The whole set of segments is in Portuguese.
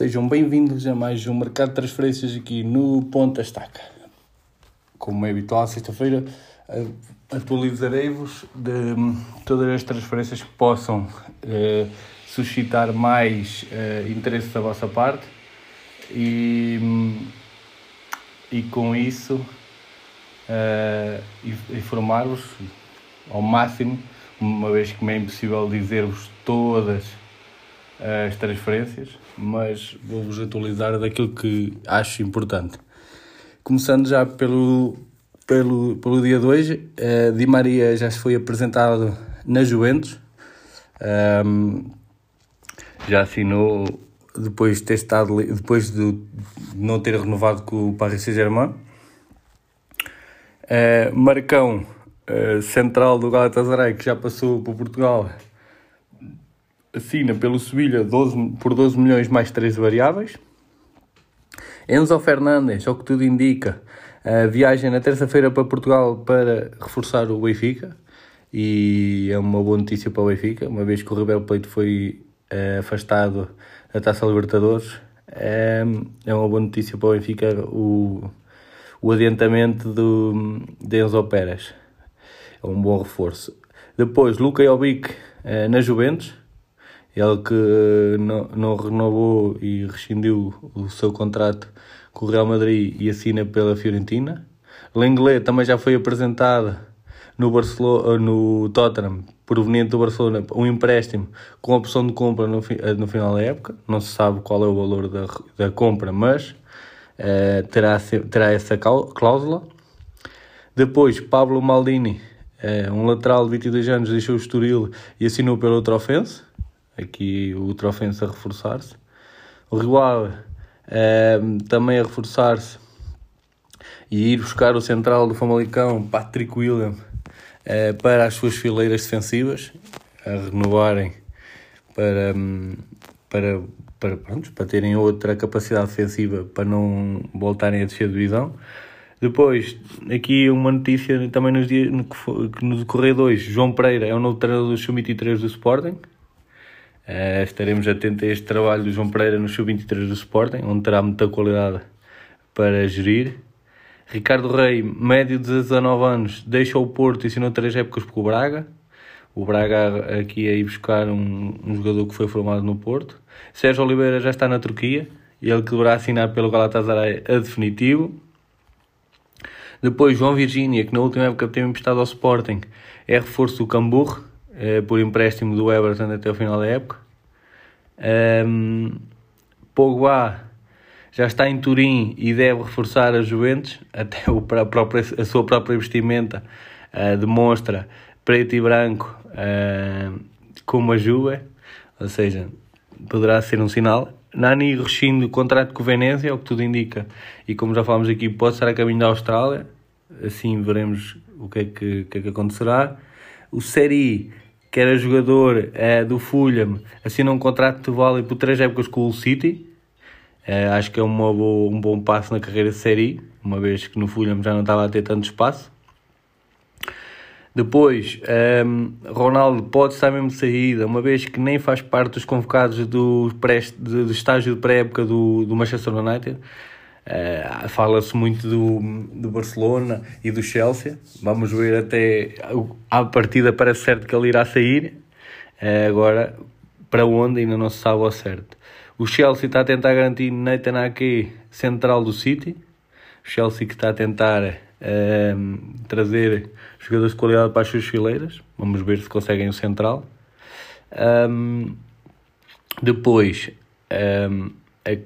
Sejam bem-vindos a mais um Mercado de Transferências aqui no Ponta Estaca. Como é habitual, sexta-feira atualizarei-vos de hum, todas as transferências que possam uh, suscitar mais uh, interesse da vossa parte e, hum, e com isso uh, informar-vos ao máximo, uma vez que me é impossível dizer-vos todas as transferências, mas vou-vos atualizar daquilo que acho importante. Começando já pelo, pelo, pelo dia de hoje, uh, Di Maria já foi apresentado na Juventus, um, já assinou depois de ter estado, depois de não ter renovado com o Paris Saint-Germain. Uh, Marcão, uh, central do Galatasaray, que já passou por Portugal, assina pelo Sevilha 12, por 12 milhões mais 3 variáveis. Enzo Fernandes, ao que tudo indica, viagem na terça-feira para Portugal para reforçar o Benfica. E é uma boa notícia para o Benfica, uma vez que o Ribeiro Plate foi uh, afastado da Taça Libertadores. É, é uma boa notícia para o Benfica o, o adiantamento do, de Enzo Pérez. É um bom reforço. Depois, Luca Jovic uh, na Juventus ele que não, não renovou e rescindiu o seu contrato com o Real Madrid e assina pela Fiorentina. Lenglet também já foi apresentado no, Barcelona, no Tottenham, proveniente do Barcelona, um empréstimo com opção de compra no, no final da época. Não se sabe qual é o valor da, da compra, mas uh, terá, terá essa cláusula. Depois, Pablo Maldini, uh, um lateral de 22 anos, deixou o Estoril e assinou pelo Trofense aqui o Trofense a reforçar-se. O Rio Ave ehm, também a reforçar-se e ir buscar o central do Famalicão, Patrick William, uh, para as suas fileiras defensivas, a renovarem para, um, para, para, pronto, para terem outra capacidade defensiva para não voltarem a descer a divisão. Depois, aqui uma notícia também nos dias, no, no decorrer 2, João Pereira é o novo treinador do Sub-23 do Sporting, Uh, estaremos atentos a este trabalho do João Pereira no Sub-23 do Sporting, onde terá muita qualidade para gerir. Ricardo Rei, médio de 19 anos, deixa o Porto e assinou três épocas com o Braga. O Braga aqui a ir buscar um, um, jogador que foi formado no Porto. Sérgio Oliveira já está na Turquia ele que deverá assinar pelo Galatasaray a definitivo. Depois João Virgínia, que na última época teve emprestado ao Sporting, é reforço do Camburro eh, por empréstimo do Everton até o final da época. Um, Pogba já está em Turim e deve reforçar a Juventus, até o, a, própria, a sua própria vestimenta uh, demonstra preto e branco uh, como a Juve, ou seja, poderá ser um sinal. Nani rescinde o contrato com o Venezia, é o que tudo indica, e como já falamos aqui, pode estar a caminho da Austrália, assim veremos o que é que, que, é que acontecerá. O Seri que era jogador é, do Fulham, assina um contrato de vale por três épocas com o City. É, acho que é uma boa, um bom passo na carreira de série, uma vez que no Fulham já não estava a ter tanto espaço. Depois, um, Ronaldo pode estar mesmo de saída, uma vez que nem faz parte dos convocados do, pré, do estágio de pré-época do, do Manchester United. Uh, Fala-se muito do, do Barcelona e do Chelsea. Vamos ver até à partida parece certo que ele irá sair. Uh, agora, para onde ainda não se sabe ao certo. O Chelsea está a tentar garantir Nathan Ake central do City. O Chelsea que está a tentar uh, trazer jogadores de qualidade para as suas fileiras. Vamos ver se conseguem o central. Um, depois, um, a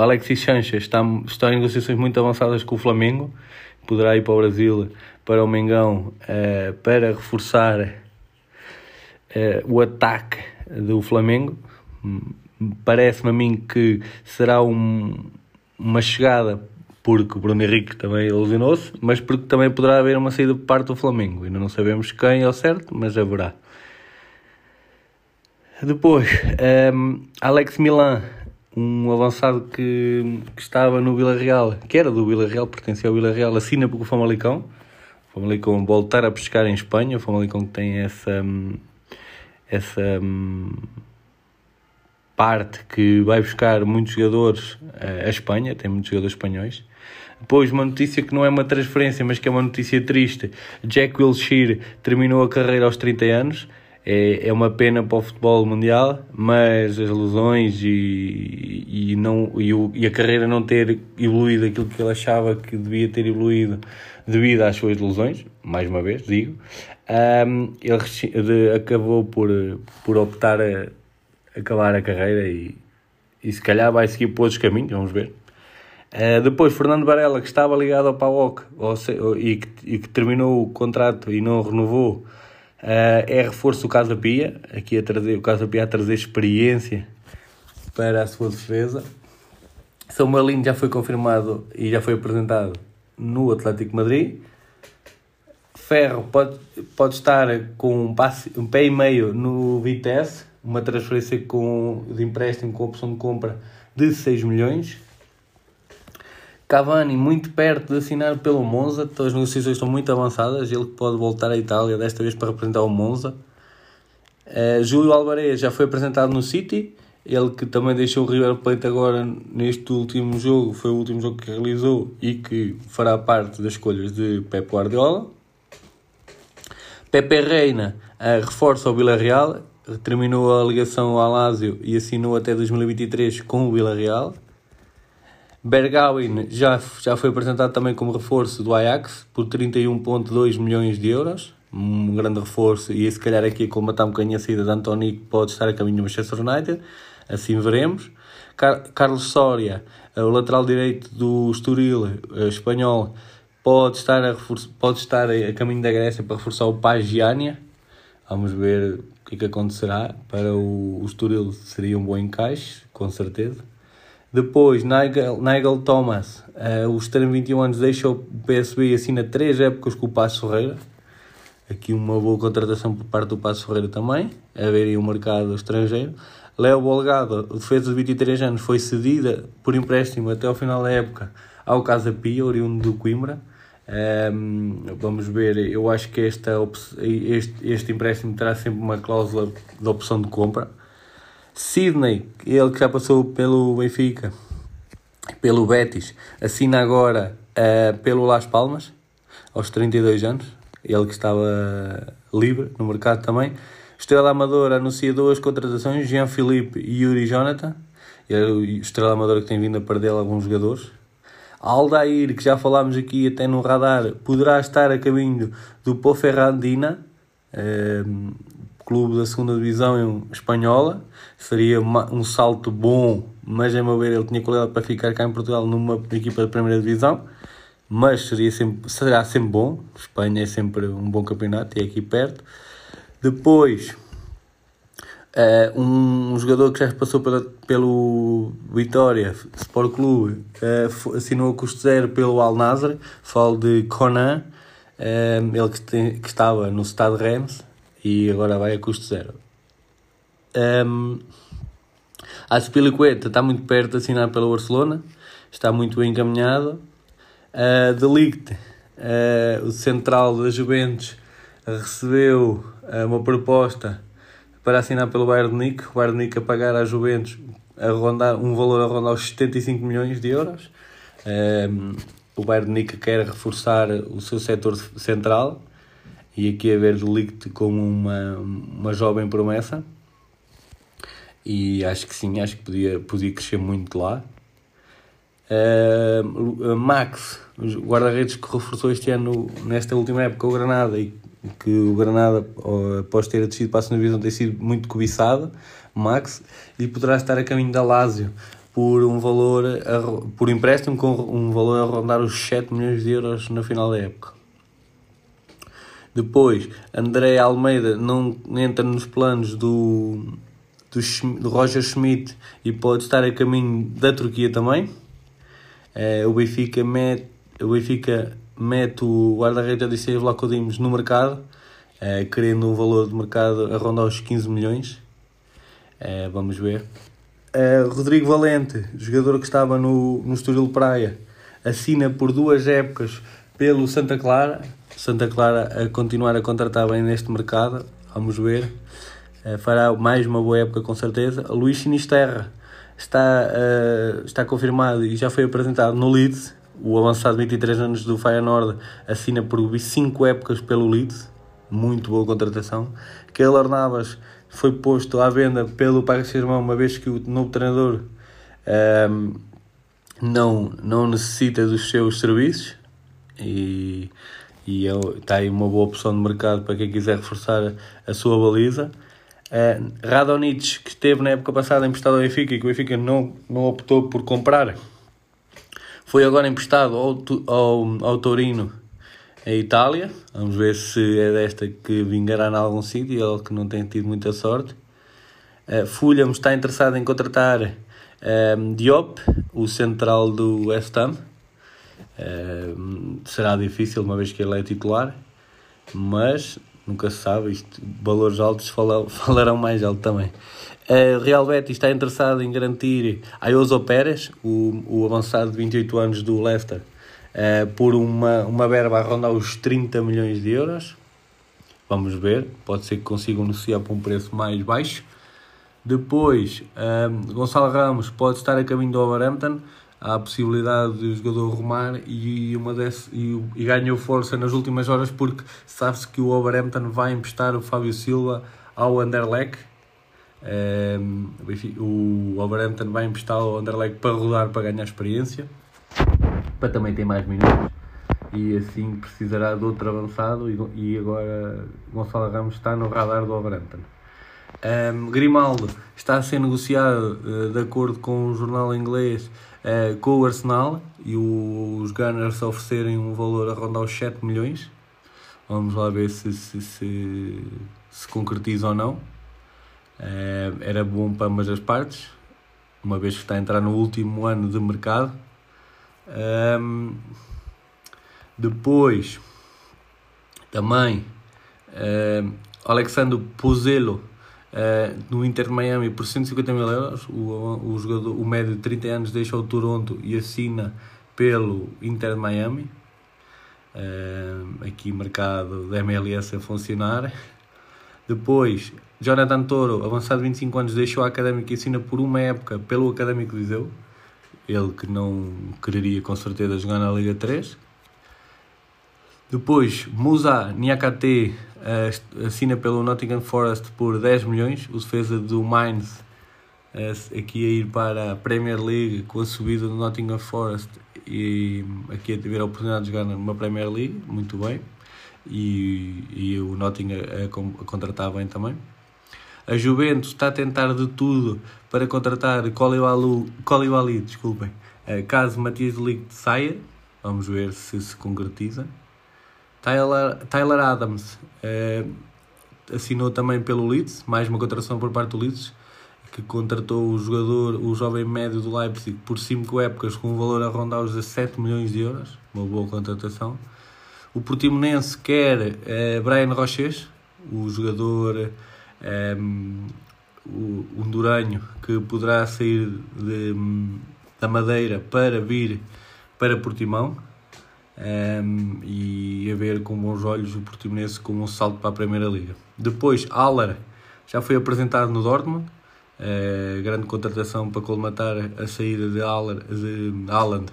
Alexis Sanchez está, está em negociações muito avançadas com o Flamengo, poderá ir para o Brasil, para o Mengão, uh, para reforçar uh, o ataque do Flamengo. Parece-me a mim que será um, uma chegada porque o Bruno Henrique também ilusionou-se, mas porque também poderá haver uma saída por parte do Flamengo. Ainda não sabemos quem ao certo, mas haverá. Depois, um, ehm, Alex Milan um avançado que, que estava no Vila Real, que era do Vila Real, pertencia ao Vila Real, assina porque o Famalicão. O Famalicão voltar a pescar em Espanha, o Famalicão que tem essa essa parte que vai buscar muitos jogadores uh, a Espanha, tem muitos jogadores espanhóis. Depois, uma notícia que não é uma transferência, mas que é uma notícia triste: Jack Wilshere terminou a carreira aos 30 anos. É, é uma pena para o futebol mundial, mas as lesões e, e, não, e, o, e a carreira não ter evoluído aquilo que ele achava que devia ter evoluído devido às suas lesões, mais uma vez digo, um, ele acabou por, por optar a acabar a carreira e, e se calhar vai seguir por outros caminhos, vamos ver. Uh, depois, Fernando Varela, que estava ligado ao PAOK e, que, e que terminou o contrato e não renovou, uh, é reforço do Casa Pia, aqui a trazer, o Casa Pia a trazer experiência para a sua defesa. Samuelinho já foi confirmado e já foi apresentado no Atlético Madrid. Ferro pode, pode estar com um, passe, um pé e meio no Vitesse, uma transferência com, de empréstimo com opção de compra de 6 milhões. Cavani muito perto de assinar pelo Monza, então as negociações estão muito avançadas, ele pode voltar à Itália desta vez para representar o Monza. Uh, Júlio Alvarez já foi apresentado no City, ele que também deixou o River Plate agora neste último jogo, foi o último jogo que realizou e que fará parte das escolhas de Pep Guardiola. Pepe Reina uh, reforça o Villarreal, terminou a ligação ao Lazio e assinou até 2023 com o Villarreal. Bergwijn já, já foi apresentado também como reforço do Ajax por 31,2 milhões de euros. Um grande reforço, e se calhar aqui colmatar um bocadinho a saída de António, pode estar a caminho do Manchester United. Assim veremos. Car Carlos Soria, o lateral direito do Estoril eh, espanhol, pode estar, a pode estar a caminho da Grécia para reforçar o Pagiania. Vamos ver o que, é que acontecerá. Para o, o Estoril seria um bom encaixe, com certeza. Depois, Nigel, Nigel Thomas, uh, os 21 anos, deixa o PSB e assina 3 épocas com o Passo Ferreira. Aqui uma boa contratação por parte do Passo Ferreira também, a ver aí o mercado estrangeiro. Léo Bolgado, defesa de 23 anos, foi cedida por empréstimo até ao final da época ao Casa Pia, oriundo do Coimbra. Um, ehm, vamos ver, eu acho que esta, este, este empréstimo terá sempre uma cláusula de opção de compra Sidney, ele que já passou pelo Benfica, pelo Betis, assina agora uh, pelo Las Palmas, aos 32 anos. Ele que estava livre no mercado também. Estrela Amadora anuncia duas contratações, Jean Philippe e Yuri Jonathan. o Estrela Amadora que tem vindo a perder alguns jogadores. Aldair, que já falámos aqui até no radar, poderá estar a caminho do Poferrandina. Uh, clube da segunda divisão espanhola. Seria um salto bom, mas a meu ver ele tinha qualidade para ficar cá em Portugal numa equipa da primeira divisão. Mas seria sempre, será sempre bom. Espanha é sempre um bom campeonato e é aqui perto. Depois, uh, um, jogador que já passou pelo Vitória Sport Clube assinou a custo zero pelo Al Nazar. Falo de Conan, uh, ele que, que estava no Stade Reims e agora vai a custo zero. Um, a Spilicueta está muito perto de assinar pela Barcelona, está muito bem encaminhado. Uh, De Ligt, uh, o central da Juventus, recebeu uh, uma proposta para assinar pelo Bayern de Munique, o Bayern de Munique a pagar à Juventus a rondar, um valor a rondar os 75 milhões de euros. Um, o Bayern de Munique quer reforçar o seu setor central e aqui a ver de Ligt como uma, uma jovem promessa e acho que sim, acho que podia, podia crescer muito lá. Uh, Max, guarda-redes que reforçou este ano, nesta última época, o Granada, e que o Granada, após ter descido para a segunda divisão, tem sido muito cobiçado. Max, e poderá estar a caminho da Lazio por um valor, por empréstimo com um valor a rondar os 7 milhões de euros na final da época. Depois, André Almeida não entra nos planos do, do, do Roger Schmidt e pode estar a caminho da Turquia também. É, o Benfica mete, o Benfica mete o guarda-redes Odisseias Vlacodimos no mercado, é, querendo um valor de mercado a rondar os 15 milhões. É, vamos ver. Rodrigo Valente, jogador que estava no, no Estoril Praia, assina por duas épocas pelo Santa Clara Santa Clara a continuar a contratar bem neste mercado, vamos ver. fará mais uma boa época com certeza. Luís Sinisterra está, uh, está confirmado e já foi apresentado no Leeds. O avançado de 23 anos do Feyenoord assina por 5 épocas pelo Leeds. Muito boa contratação. Keylor Navas foi posto à venda pelo Paris Saint-Germain, uma vez que o novo treinador um, não, não necessita dos seus serviços e, e está aí uma boa opção de mercado para quem quiser reforçar a sua baliza. Uh, Radonich, que esteve na época passada emprestado ao Benfica e que o Benfica não, não optou por comprar, foi agora emprestado ao, ao, ao Torino a Itália. Vamos ver se é desta que vingará em algum sítio, ele que não tem tido muita sorte. Uh, Fulham está interessado em contratar um, Diop, o central do West Ham. Será difícil, uma vez que ele é titular, mas nunca se sabe. Isto, valores altos falarão mais alto também. Uh, Real Betis está interessado em garantir Ayoso Pérez, o, o avançado de 28 anos do Leicester, uh, por uma, uma verba a rondar os 30 milhões de euros. Vamos ver, pode ser que consigam negociar por um preço mais baixo. Depois, um, Gonçalo Ramos pode estar a caminho do Overhampton. A possibilidade de o jogador rumar e, uma desse, e, e ganhou força nas últimas horas porque sabe-se que o Overhampton vai emprestar o Fábio Silva ao Anderlecht. Um, o Overhampton vai emprestar ao Anderlecht para rodar para ganhar experiência, para também ter mais minutos e assim precisará de outro avançado e, e agora Gonçalo Ramos está no radar do Overhampton. Um, Grimaldo está a ser negociado, uh, de acordo com o jornal inglês, uh, com o Arsenal e o, os Gunners oferecerem um valor a rondar os 7 milhões. Vamos lá ver se se, se, se concretiza ou não. Uh, era bom para ambas as partes, uma vez que está a entrar no último ano de mercado. Um, depois, também, uh, Alexandre Pozelo Uh, no Inter de Miami por 150 mil euros. O, o, jogador, o médio de 30 anos deixa o Toronto e assina pelo Inter de Miami. Uh, aqui mercado da MLS a funcionar. Depois, Jonathan Toro, avançado de 25 anos, deixou a Académica e assina por uma época pelo Académico de Viseu. Ele que não quereria com certeza jogar na Liga 3. Depois, Musa Niakate uh, assina pelo Nottingham Forest por 10 milhões. O defesa do Mainz uh, aqui a ir para a Premier League com a subida do Nottingham Forest e aqui a ter a oportunidade de jogar numa Premier League, muito bem. E, e o Nottingham a, a contratar bem também. A Juventus está a tentar de tudo para contratar Colibali, desculpem, caso Matias Ligue saia. Vamos ver se se concretiza. Tyler, Tyler Adams eh, assinou também pelo Leeds, mais uma contratação por parte do Leeds, que contratou o jogador, o jovem médio do Leipzig, por 5 épocas com um valor a rondar os 17 milhões de euros, uma boa contratação. O Portimonense quer eh, Brian Roches, o jogador eh, o honduranho que poderá sair de, da Madeira para vir para Portimão um, e a ver com bons olhos o Portimonense como um salto para a Primeira Liga. Depois, Aller já foi apresentado no Dortmund, uh, grande contratação para colmatar a saída de Aller, de Haaland,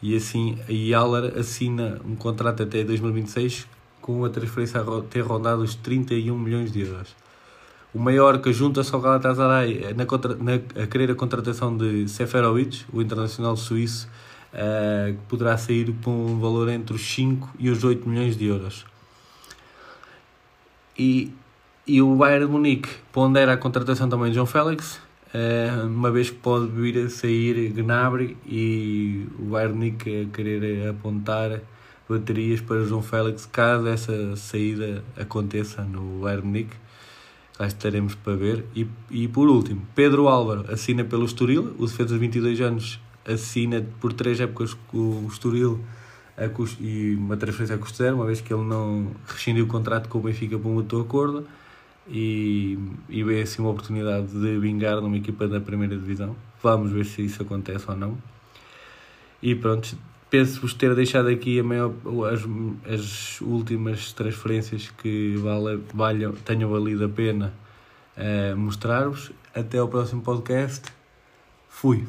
e assim e Aller assina um contrato até 2026 com a transferência a ter rondado os 31 milhões de euros. O Mallorca junta-se ao Galatasaray na, na, a querer a contratação de Seferovic, o internacional suíço, uh, que poderá sair por um valor entre os 5 e os 8 milhões de euros. E, e o Bayern de Munique pondera a contratação também de João Félix, uh, uma vez que pode vir a sair Gnabry e o Bayern de Munique a querer apontar baterias para João Félix caso essa saída aconteça no Bayern de Munique lá estaremos para ver. E, e por último, Pedro Álvaro assina pelo Estoril, o defesa de 22 anos assina por três épocas com o Estoril custo, e uma transferência a custo zero, uma vez que ele não rescindiu o contrato com o Benfica por um outro acordo e, e vê assim uma oportunidade de vingar numa equipa da primeira divisão. Vamos ver se isso acontece ou não. E pronto, penso-vos ter deixado aqui maior, as, as últimas transferências que vale, valham, tenham valido a pena uh, mostrar-vos. Até ao próximo podcast. Fui.